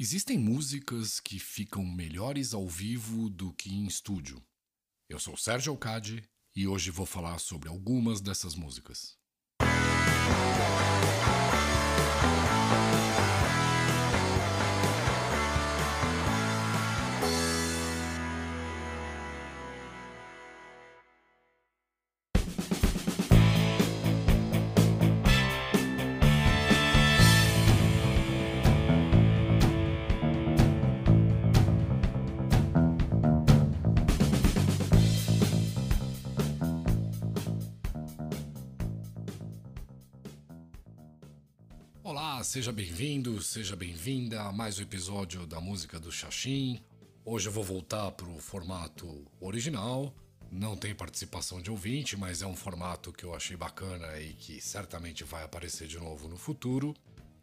Existem músicas que ficam melhores ao vivo do que em estúdio. Eu sou Sérgio Alcade e hoje vou falar sobre algumas dessas músicas. Seja bem-vindo, seja bem-vinda a mais um episódio da música do Xaxim. Hoje eu vou voltar para o formato original. Não tem participação de ouvinte, mas é um formato que eu achei bacana e que certamente vai aparecer de novo no futuro.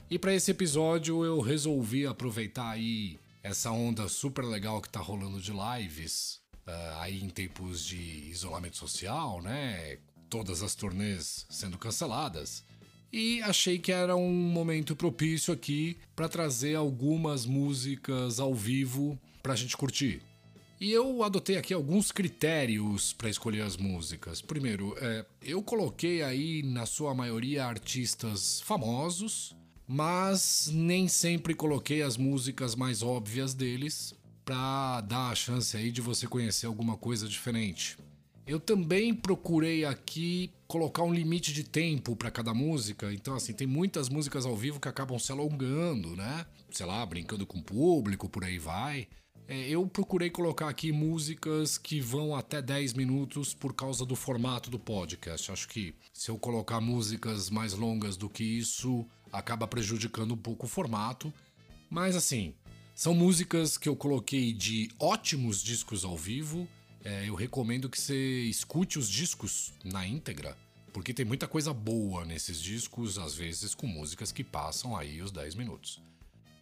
E para esse episódio eu resolvi aproveitar aí essa onda super legal que tá rolando de lives, uh, aí em tempos de isolamento social, né? Todas as turnês sendo canceladas e achei que era um momento propício aqui para trazer algumas músicas ao vivo para a gente curtir. E eu adotei aqui alguns critérios para escolher as músicas. Primeiro, é, eu coloquei aí na sua maioria artistas famosos, mas nem sempre coloquei as músicas mais óbvias deles para dar a chance aí de você conhecer alguma coisa diferente. Eu também procurei aqui colocar um limite de tempo para cada música. Então, assim, tem muitas músicas ao vivo que acabam se alongando, né? Sei lá, brincando com o público, por aí vai. É, eu procurei colocar aqui músicas que vão até 10 minutos por causa do formato do podcast. Acho que se eu colocar músicas mais longas do que isso, acaba prejudicando um pouco o formato. Mas assim, são músicas que eu coloquei de ótimos discos ao vivo é, eu recomendo que você escute os discos na íntegra, porque tem muita coisa boa nesses discos, às vezes com músicas que passam aí os 10 minutos.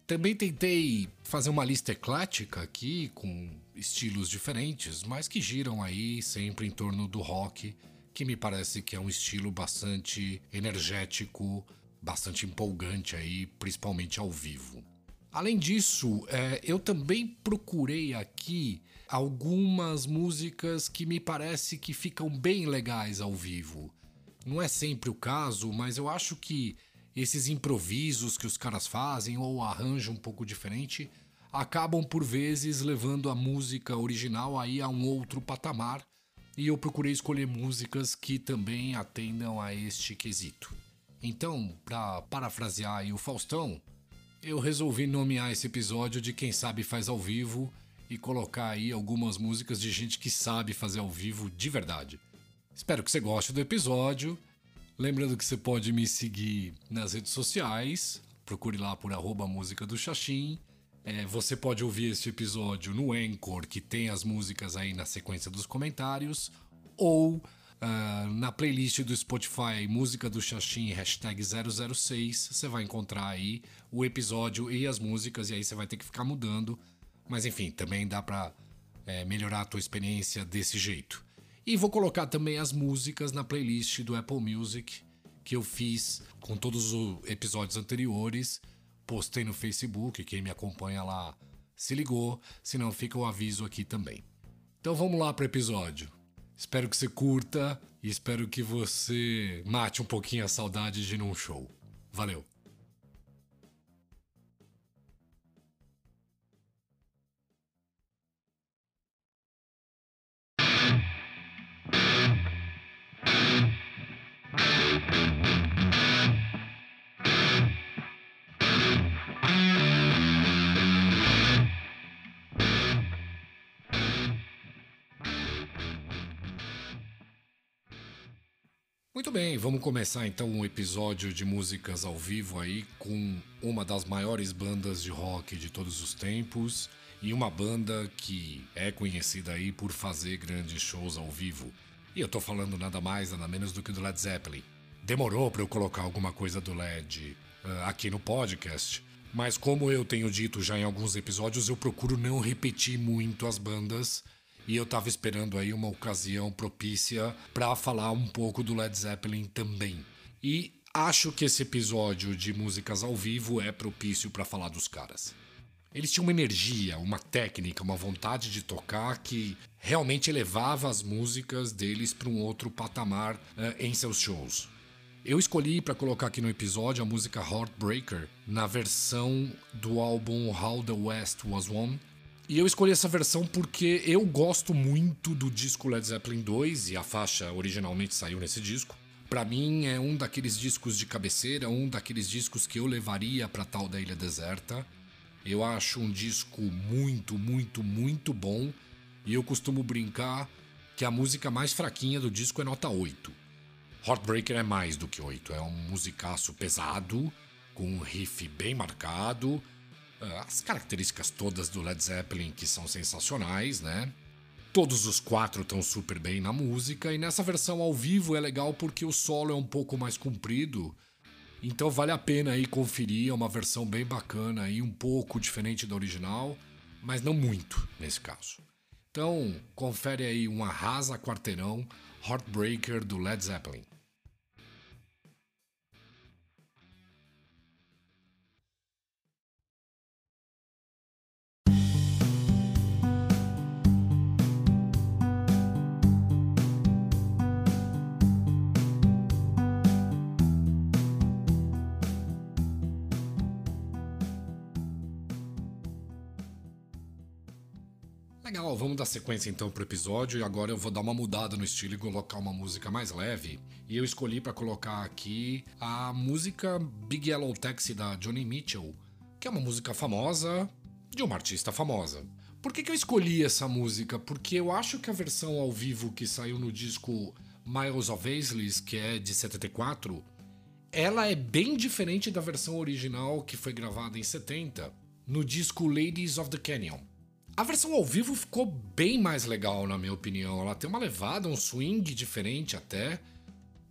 Também tentei fazer uma lista eclética aqui, com estilos diferentes, mas que giram aí sempre em torno do rock, que me parece que é um estilo bastante energético, bastante empolgante aí, principalmente ao vivo. Além disso, é, eu também procurei aqui algumas músicas que me parece que ficam bem legais ao vivo. Não é sempre o caso, mas eu acho que esses improvisos que os caras fazem ou arranjo um pouco diferente acabam por vezes levando a música original aí a um outro patamar. E eu procurei escolher músicas que também atendam a este quesito. Então, para parafrasear o Faustão, eu resolvi nomear esse episódio de Quem Sabe Faz ao Vivo e colocar aí algumas músicas de gente que sabe fazer ao vivo de verdade. Espero que você goste do episódio. Lembrando que você pode me seguir nas redes sociais, procure lá por arroba música do Xaxim. É, você pode ouvir este episódio no Anchor, que tem as músicas aí na sequência dos comentários, ou Uh, na playlist do Spotify Música do Xaxim hashtag 006, você vai encontrar aí o episódio e as músicas, e aí você vai ter que ficar mudando. Mas enfim, também dá pra é, melhorar a tua experiência desse jeito. E vou colocar também as músicas na playlist do Apple Music que eu fiz com todos os episódios anteriores. Postei no Facebook, quem me acompanha lá se ligou, senão fica o aviso aqui também. Então vamos lá para o episódio. Espero que você curta e espero que você mate um pouquinho a saudade de ir num show. Valeu! Muito bem, vamos começar então um episódio de músicas ao vivo aí com uma das maiores bandas de rock de todos os tempos e uma banda que é conhecida aí por fazer grandes shows ao vivo. E eu tô falando nada mais, nada menos do que do Led Zeppelin. Demorou para eu colocar alguma coisa do Led uh, aqui no podcast, mas como eu tenho dito já em alguns episódios, eu procuro não repetir muito as bandas e eu tava esperando aí uma ocasião propícia para falar um pouco do Led Zeppelin também. E acho que esse episódio de músicas ao vivo é propício para falar dos caras. eles tinham uma energia, uma técnica, uma vontade de tocar que realmente elevava as músicas deles para um outro patamar uh, em seus shows. Eu escolhi para colocar aqui no episódio a música Heartbreaker na versão do álbum How the West Was Won. E eu escolhi essa versão porque eu gosto muito do disco Led Zeppelin 2 e a faixa originalmente saiu nesse disco. Para mim é um daqueles discos de cabeceira, um daqueles discos que eu levaria para tal da Ilha Deserta. Eu acho um disco muito, muito, muito bom. E eu costumo brincar que a música mais fraquinha do disco é nota 8. Heartbreaker é mais do que 8. É um musicaço pesado, com um riff bem marcado. As características todas do Led Zeppelin que são sensacionais, né? Todos os quatro estão super bem na música, e nessa versão ao vivo é legal porque o solo é um pouco mais comprido então vale a pena aí conferir, é uma versão bem bacana e um pouco diferente da original, mas não muito nesse caso. Então confere aí um arrasa quarteirão Heartbreaker do Led Zeppelin. Legal, vamos dar sequência então pro episódio e agora eu vou dar uma mudada no estilo e colocar uma música mais leve. E eu escolhi para colocar aqui a música Big Yellow Taxi da Johnny Mitchell, que é uma música famosa de uma artista famosa. Por que, que eu escolhi essa música? Porque eu acho que a versão ao vivo que saiu no disco Miles of Aisles, que é de 74, ela é bem diferente da versão original que foi gravada em 70, no disco Ladies of the Canyon. A versão ao vivo ficou bem mais legal, na minha opinião. Ela tem uma levada, um swing diferente até.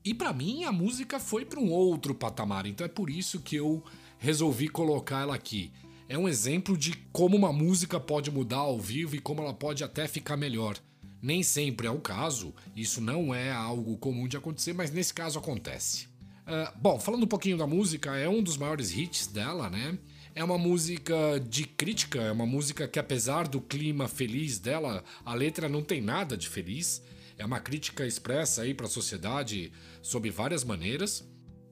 E para mim a música foi para um outro patamar, então é por isso que eu resolvi colocar ela aqui. É um exemplo de como uma música pode mudar ao vivo e como ela pode até ficar melhor. Nem sempre é o caso, isso não é algo comum de acontecer, mas nesse caso acontece. Uh, bom, falando um pouquinho da música, é um dos maiores hits dela, né? É uma música de crítica, é uma música que, apesar do clima feliz dela, a letra não tem nada de feliz. É uma crítica expressa aí para a sociedade sob várias maneiras.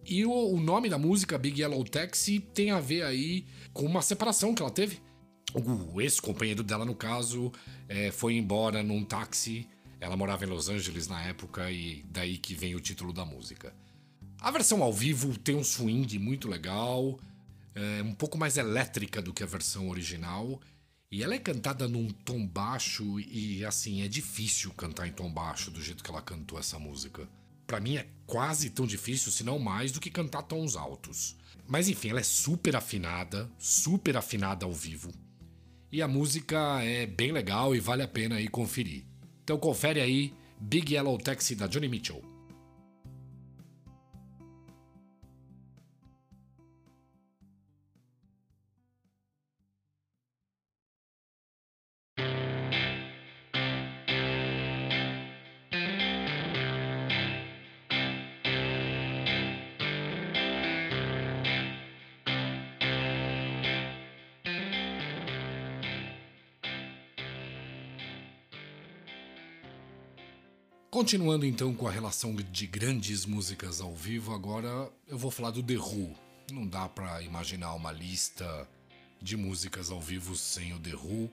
E o, o, nome da música, Big Yellow Taxi, tem a ver aí com uma separação que ela teve. O ex-companheiro dela, no caso, é, foi embora num táxi. Ela morava em Los Angeles na época e daí que vem o título da música. A versão ao vivo tem um swing muito legal, é um pouco mais elétrica do que a versão original. E ela é cantada num tom baixo e assim, é difícil cantar em tom baixo do jeito que ela cantou essa música. Para mim é quase tão difícil, se não mais, do que cantar tons altos. Mas enfim, ela é super afinada, super afinada ao vivo. E a música é bem legal e vale a pena aí conferir. Então confere aí Big Yellow Taxi da Johnny Mitchell. Continuando então com a relação de grandes músicas ao vivo, agora eu vou falar do The Who. Não dá para imaginar uma lista de músicas ao vivo sem o The Who,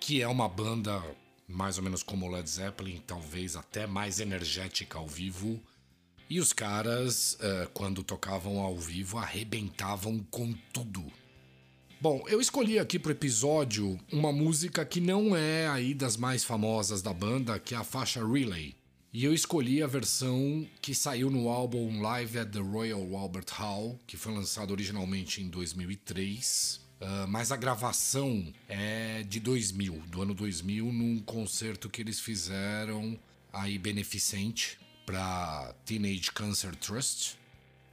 que é uma banda mais ou menos como o Led Zeppelin, talvez até mais energética ao vivo. E os caras, eh, quando tocavam ao vivo, arrebentavam com tudo. Bom, eu escolhi aqui pro episódio uma música que não é aí das mais famosas da banda, que é a faixa Relay. E eu escolhi a versão que saiu no álbum Live at the Royal Albert Hall, que foi lançado originalmente em 2003. Uh, ah, mas a gravação é de 2000, do ano 2000, num concerto que eles fizeram aí beneficente para Teenage Cancer Trust,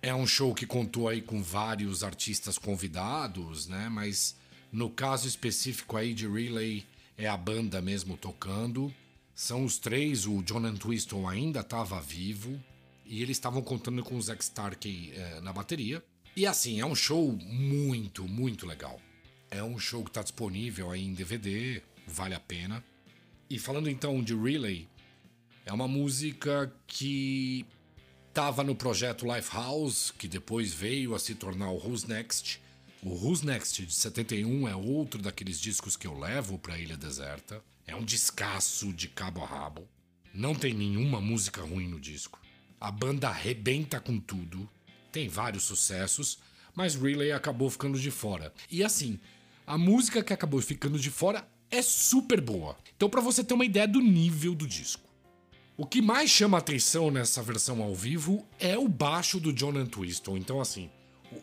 é um show que contou aí com vários artistas convidados, né? Mas no caso específico aí de Relay é a banda mesmo tocando. São os três, o John Entwistle ainda estava vivo e eles estavam contando com o Zack Starkey é, na bateria. E assim, é um show muito, muito legal. É um show que está disponível aí em DVD, vale a pena. E falando então de Relay, é uma música que estava no projeto Lifehouse, que depois veio a se tornar o Who's Next. O Who's Next de 71 é outro daqueles discos que eu levo para Ilha Deserta. É um descasso de cabo a rabo. Não tem nenhuma música ruim no disco. A banda arrebenta com tudo. Tem vários sucessos, mas Relay acabou ficando de fora. E assim, a música que acabou ficando de fora é super boa. Então, para você ter uma ideia do nível do disco. O que mais chama atenção nessa versão ao vivo é o baixo do John Entwistle. Então, assim,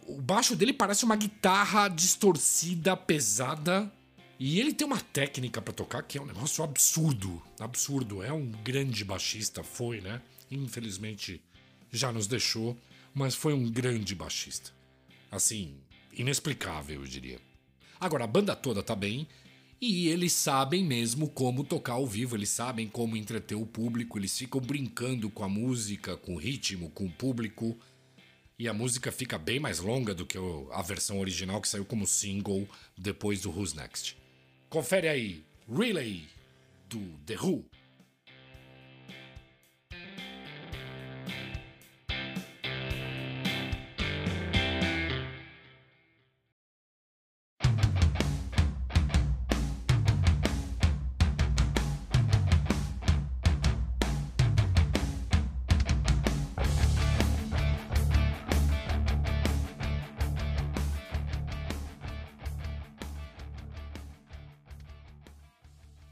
o baixo dele parece uma guitarra distorcida, pesada. E ele tem uma técnica para tocar que é um negócio absurdo. Absurdo. É um grande baixista, foi, né? Infelizmente já nos deixou, mas foi um grande baixista. Assim, inexplicável, eu diria. Agora, a banda toda tá bem e eles sabem mesmo como tocar ao vivo, eles sabem como entreter o público, eles ficam brincando com a música, com o ritmo, com o público. E a música fica bem mais longa do que a versão original que saiu como single depois do Who's Next. Confere aí, Relay do The Who.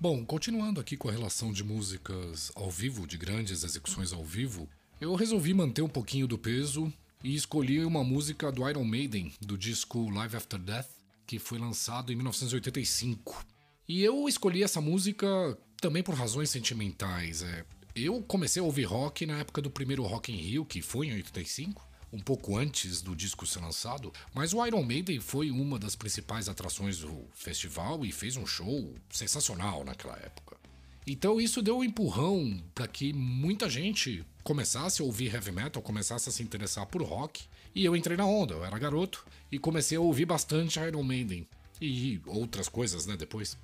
Bom, continuando aqui com a relação de músicas ao vivo, de grandes execuções ao vivo, eu resolvi manter um pouquinho do peso e escolhi uma música do Iron Maiden, do disco Live After Death, que foi lançado em 1985. E eu escolhi essa música também por razões sentimentais. É, eu comecei a ouvir rock na época do primeiro Rock in Rio, que foi em 85, um pouco antes do disco ser lançado, mas o Iron Maiden foi uma das principais atrações do festival e fez um show sensacional naquela época. Então isso deu um empurrão para que muita gente começasse a ouvir heavy metal, começasse a se interessar por rock. E eu entrei na onda, eu era garoto e comecei a ouvir bastante Iron Maiden e outras coisas, né, depois.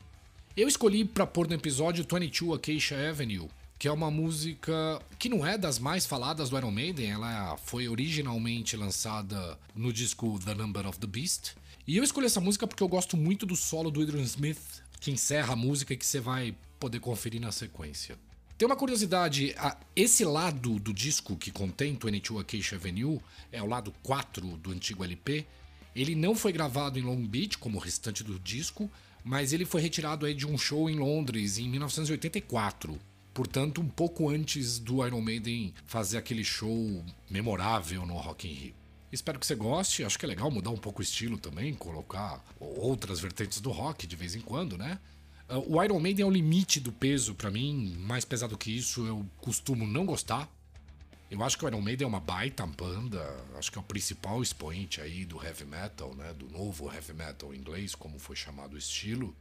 Eu escolhi para pôr no episódio 22 Acacia Avenue, que é uma música que não é das mais faladas do Iron Maiden, ela foi originalmente lançada no disco The Number of the Beast. E eu escolhi essa música porque eu gosto muito do solo do Adrian Smith, que encerra a música e que você vai poder conferir na sequência. Tem uma curiosidade, esse lado do disco que contém 22 Acacia Avenue, é o lado 4 do antigo LP, ele não foi gravado em Long Beach, como o restante do disco, mas ele foi retirado aí de um show em Londres em 1984. Portanto, um pouco antes do Iron Maiden fazer aquele show memorável no Rock in Rio. Espero que você goste, acho que é legal mudar um pouco o estilo também, colocar outras vertentes do rock de vez em quando, né? Ah, o Iron Maiden é o limite do peso para mim, mais pesado que isso eu costumo não gostar. Eu acho que o Iron Maiden é uma baita banda, acho que é o principal expoente aí do heavy metal, né, do novo heavy metal inglês, como foi chamado o estilo.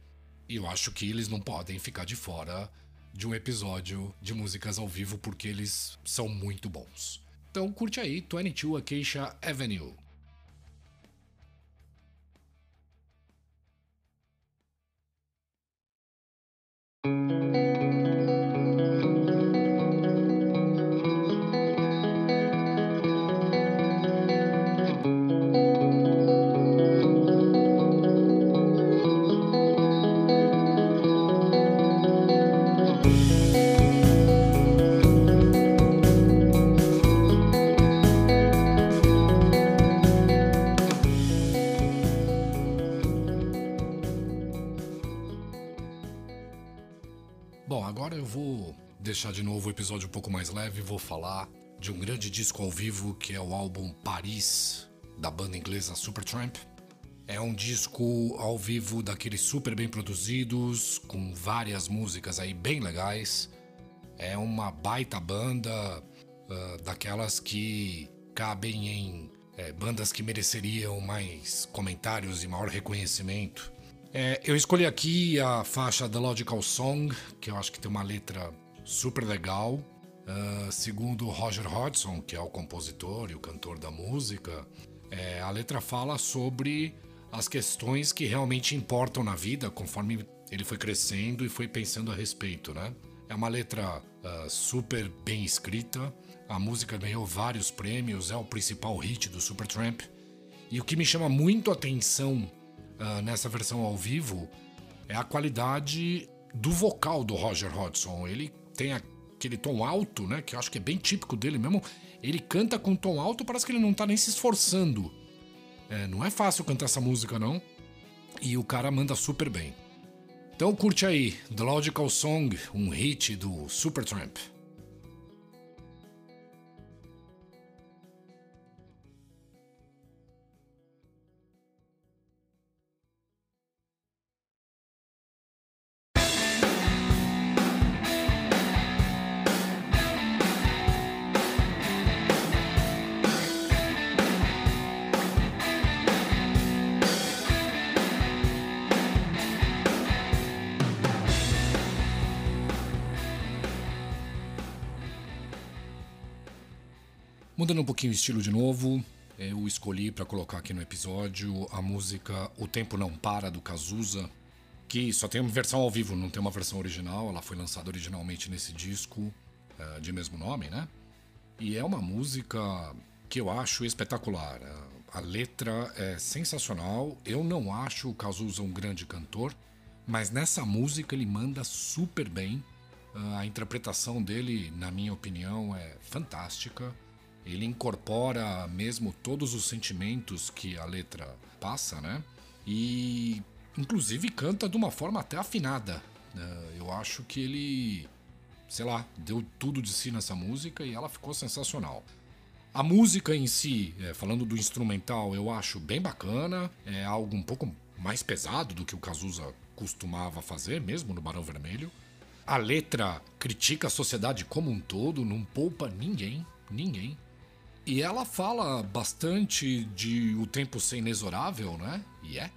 E eu acho que eles não podem ficar de fora de um episódio de músicas ao vivo porque eles são muito bons. Então curte aí 22 Acacia Avenue. Deixar de novo o episódio um pouco mais leve, vou falar de um grande disco ao vivo que é o álbum Paris, da banda inglesa Supertramp. É um disco ao vivo daqueles super bem produzidos, com várias músicas aí bem legais. É uma baita banda uh, daquelas que cabem em é, bandas que mereceriam mais comentários e maior reconhecimento. É, eu escolhi aqui a faixa The Logical Song, que eu acho que tem uma letra super legal. Uh, segundo Roger Hodgson, que é o compositor e o cantor da música, é, a letra fala sobre as questões que realmente importam na vida conforme ele foi crescendo e foi pensando a respeito, né? É uma letra uh, super bem escrita. A música ganhou vários prêmios, é o principal hit do Supertramp. E o que me chama muito a atenção uh, nessa versão ao vivo é a qualidade do vocal do Roger Hodgson. Ele tem aquele tom alto, né? Que eu acho que é bem típico dele mesmo. Ele canta com tom alto, parece que ele não tá nem se esforçando. É, não é fácil cantar essa música, não. E o cara manda super bem. Então curte aí The Logical Song, um hit do Supertramp. Mudando um pouquinho o estilo de novo, eu escolhi para colocar aqui no episódio a música O Tempo Não Para do Cazuza, que só tem uma versão ao vivo, não tem uma versão original. Ela foi lançada originalmente nesse disco uh, de mesmo nome, né? E é uma música que eu acho espetacular. A letra é sensacional. Eu não acho o Cazuza um grande cantor, mas nessa música ele manda super bem. A interpretação dele, na minha opinião, é fantástica. Ele incorpora mesmo todos os sentimentos que a letra passa, né? E inclusive canta de uma forma até afinada. Né? Eu acho que ele, sei lá, deu tudo de si nessa música e ela ficou sensacional. A música em si, é, falando do instrumental, eu acho bem bacana. É algo um pouco mais pesado do que o Cazuza costumava fazer, mesmo no Barão Vermelho. A letra critica a sociedade como um todo, não poupa ninguém, ninguém. E ela fala bastante de o tempo ser inexorável, né? E é.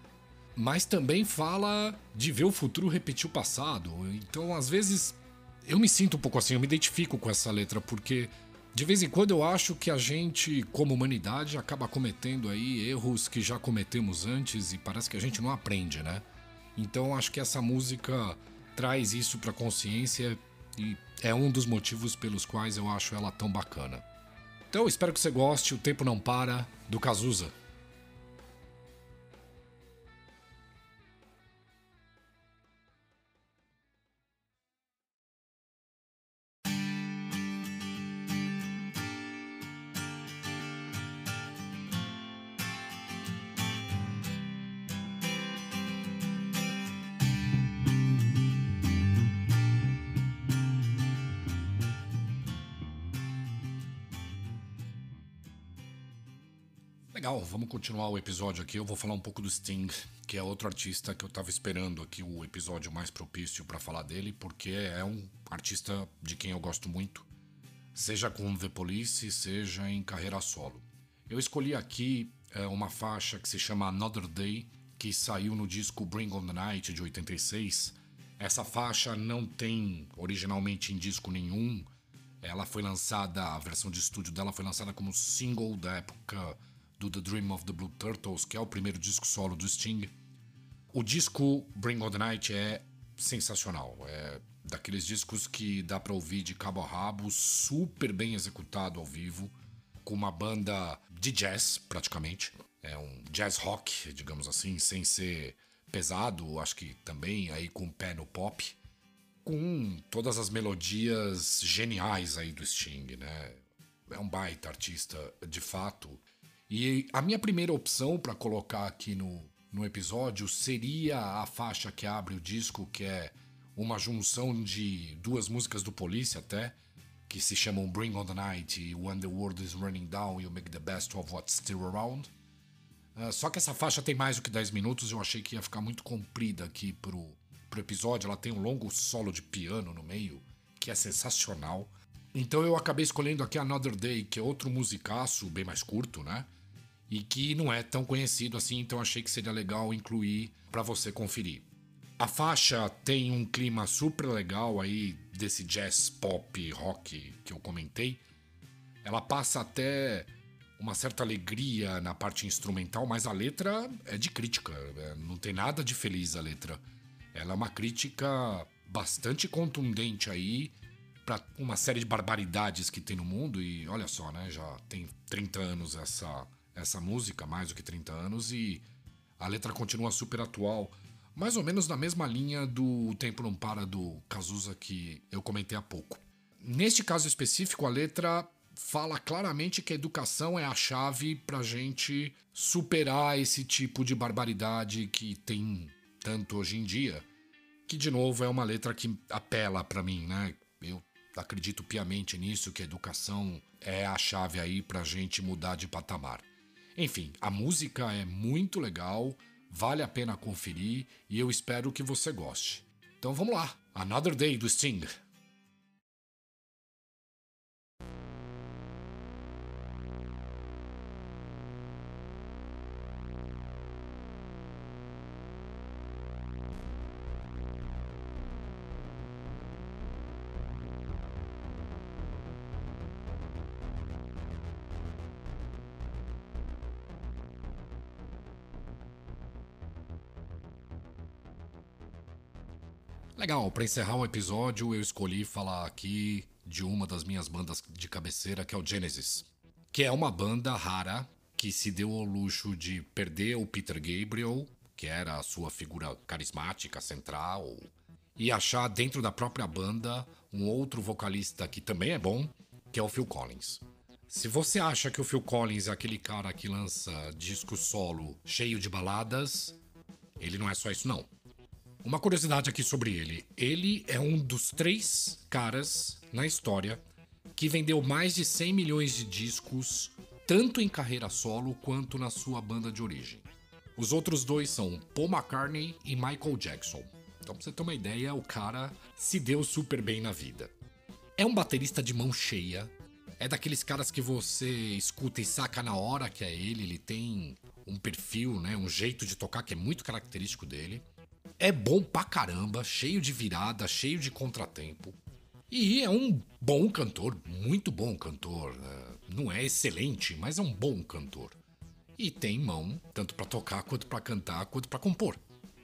Mas também fala de ver o futuro repetir o passado. Então, às vezes, eu me sinto um pouco assim, eu me identifico com essa letra, porque de vez em quando eu acho que a gente, como humanidade, acaba cometendo aí erros que já cometemos antes e parece que a gente não aprende, né? Então, acho que essa música traz isso pra consciência e é um dos motivos pelos quais eu acho ela tão bacana. Então espero que você goste. O Tempo Não Para, do Cazuza. Vamos continuar o episódio aqui. Eu vou falar um pouco do Sting, que é outro artista que eu tava esperando aqui o episódio mais propício para falar dele, porque é um artista de quem eu gosto muito, seja com The Police, seja em carreira solo. Eu escolhi aqui é, uma faixa que se chama Another Day, que saiu no disco Bring on the Night de 86. Essa faixa não tem originalmente em disco nenhum. Ela foi lançada, a versão de estúdio dela foi lançada como single da época do The Dream of the Blue Turtles, que é o primeiro disco solo do Sting. O disco Bring On The Night é sensacional. É daqueles discos que dá para ouvir de cabo a rabo, super bem executado ao vivo, com uma banda de jazz, praticamente. É um jazz rock, digamos assim, sem ser pesado, acho que também aí com o pé no pop, com todas as melodias geniais aí do Sting, né? É um baita artista, de fato. E a minha primeira opção para colocar aqui no, no episódio seria a faixa que abre o disco, que é uma junção de duas músicas do Police até, que se chamam Bring on the Night e When the World is Running Down, You Make the Best of What's Still Around. Uh, só que essa faixa tem mais do que 10 minutos, eu achei que ia ficar muito comprida aqui pro, pro episódio. Ela tem um longo solo de piano no meio, que é sensacional. Então eu acabei escolhendo aqui Another Day, que é outro musicaço, bem mais curto, né? e que não é tão conhecido assim, então achei que seria legal incluir para você conferir. A faixa tem um clima super legal aí desse jazz pop rock que eu comentei. Ela passa até uma certa alegria na parte instrumental, mas a letra é de crítica. É, não tem nada de feliz a letra. Ela é uma crítica bastante contundente aí para uma série de barbaridades que tem no mundo. E olha só, né? Já tem 30 anos essa, essa música, mais do que 30 anos, e a letra continua super atual. Mais ou menos na mesma linha do Tempo Não Para do Cazuza que eu comentei há pouco. Neste caso específico, a letra fala claramente que a educação é a chave para gente superar esse tipo de barbaridade que tem tanto hoje em dia. Que, de novo, é uma letra que apela para mim, né? Acredito piamente nisso, que a educação é a chave aí pra gente mudar de patamar. Enfim, a música é muito legal, vale a pena conferir e eu espero que você goste. Então vamos lá, Another Day do Sting. Legal, para encerrar o episódio, eu escolhi falar aqui de uma das minhas bandas de cabeceira, que é o Genesis. Que é uma banda rara que se deu ao luxo de perder o Peter Gabriel, que era a sua figura carismática central, e achar dentro da própria banda um outro vocalista que também é bom, que é o Phil Collins. Se você acha que o Phil Collins é aquele cara que lança disco solo cheio de baladas, ele não é só isso não. Uma curiosidade aqui sobre ele. Ele é um dos três caras na história que vendeu mais de 100 milhões de discos, tanto em carreira solo quanto na sua banda de origem. Os outros dois são Paul McCartney e Michael Jackson. Então, pra você ter uma ideia, o cara se deu super bem na vida. É um baterista de mão cheia. É daqueles caras que você escuta e saca na hora que é ele. Ele tem um perfil, né, um jeito de tocar que é muito característico dele. É bom pra caramba, cheio de virada, cheio de contratempo. E é um bom cantor, muito bom cantor. Né? Não é excelente, mas é um bom cantor. E tem mão, tanto para tocar, quanto para cantar, quanto para compor.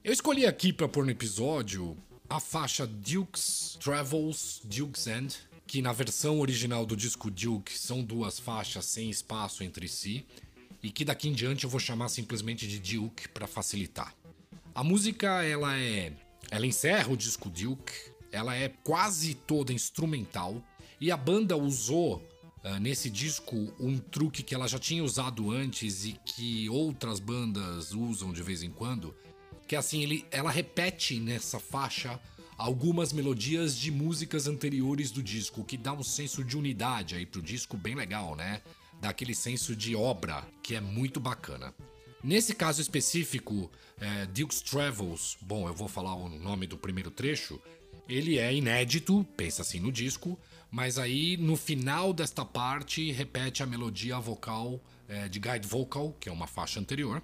Eu escolhi aqui para pôr no episódio a faixa Duke's Travels, Duke's End, que na versão original do disco Duke são duas faixas sem espaço entre si, e que daqui em diante eu vou chamar simplesmente de Duke para facilitar. A música, ela é. Ela encerra o disco Duke, ela é quase toda instrumental, e a banda usou uh, nesse disco um truque que ela já tinha usado antes e que outras bandas usam de vez em quando, que é assim, ele, ela repete nessa faixa algumas melodias de músicas anteriores do disco, que dá um senso de unidade aí pro disco bem legal, né? Dá aquele senso de obra que é muito bacana. Nesse caso específico, é, Duke's Travels, bom, eu vou falar o nome do primeiro trecho, ele é inédito, pensa assim no disco, mas aí no final desta parte repete a melodia vocal é, de Guide Vocal, que é uma faixa anterior,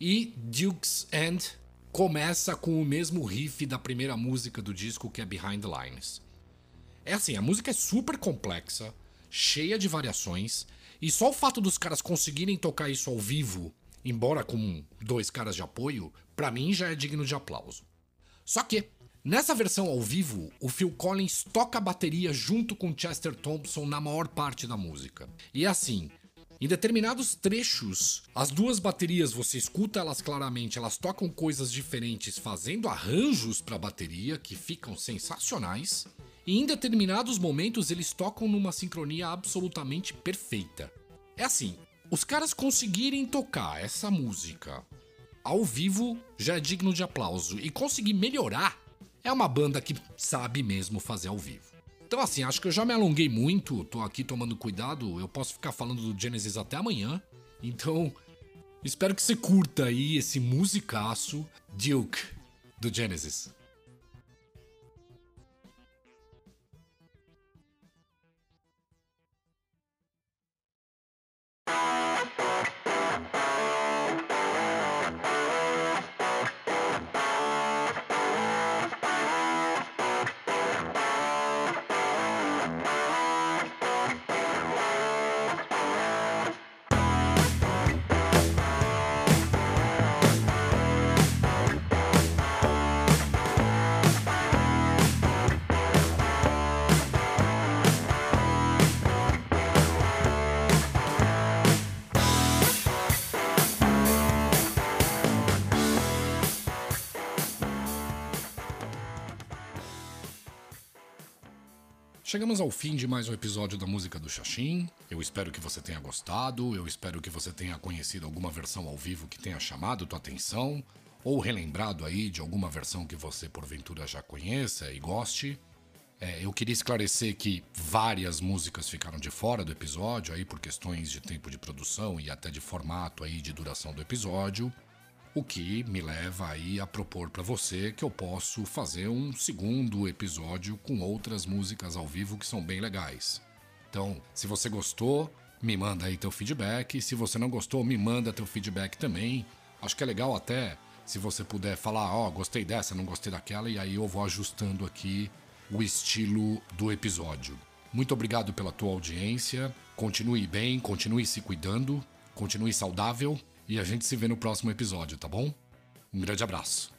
e Duke's End começa com o mesmo riff da primeira música do disco, que é Behind the Lines. É assim, a música é super complexa, cheia de variações, e só o fato dos caras conseguirem tocar isso ao vivo embora com dois caras de apoio, para mim já é digno de aplauso. Só que, nessa versão ao vivo, o Phil Collins toca a bateria junto com Chester Thompson na maior parte da música. E é assim, em determinados trechos, as duas baterias você escuta elas claramente, elas tocam coisas diferentes, fazendo arranjos para bateria que ficam sensacionais. E em determinados momentos eles tocam numa sincronia absolutamente perfeita. É assim, os caras conseguirem tocar essa música ao vivo já é digno de aplauso. E conseguir melhorar é uma banda que sabe mesmo fazer ao vivo. Então, assim, acho que eu já me alonguei muito, tô aqui tomando cuidado. Eu posso ficar falando do Genesis até amanhã. Então, espero que você curta aí esse musicaço Duke do Genesis. Chegamos ao fim de mais um episódio da Música do Xaxim. Eu espero que você tenha gostado, eu espero que você tenha conhecido alguma versão ao vivo que tenha chamado tua atenção, ou relembrado aí de alguma versão que você porventura já conheça e goste. É, eu queria esclarecer que várias músicas ficaram de fora do episódio aí por questões de tempo de produção e até de formato aí de duração do episódio. O que me leva aí a propor para você que eu posso fazer um segundo episódio com outras músicas ao vivo que são bem legais. Então, se você gostou, me manda aí teu feedback. Se você não gostou, me manda teu feedback também. Acho que é legal até se você puder falar, ó, oh, gostei dessa, não gostei daquela, e aí eu vou ajustando aqui o estilo do episódio. Muito obrigado pela tua audiência. Continue bem, continue se cuidando, continue saudável e a gente se vê no próximo episódio, tá bom? Um grande abraço.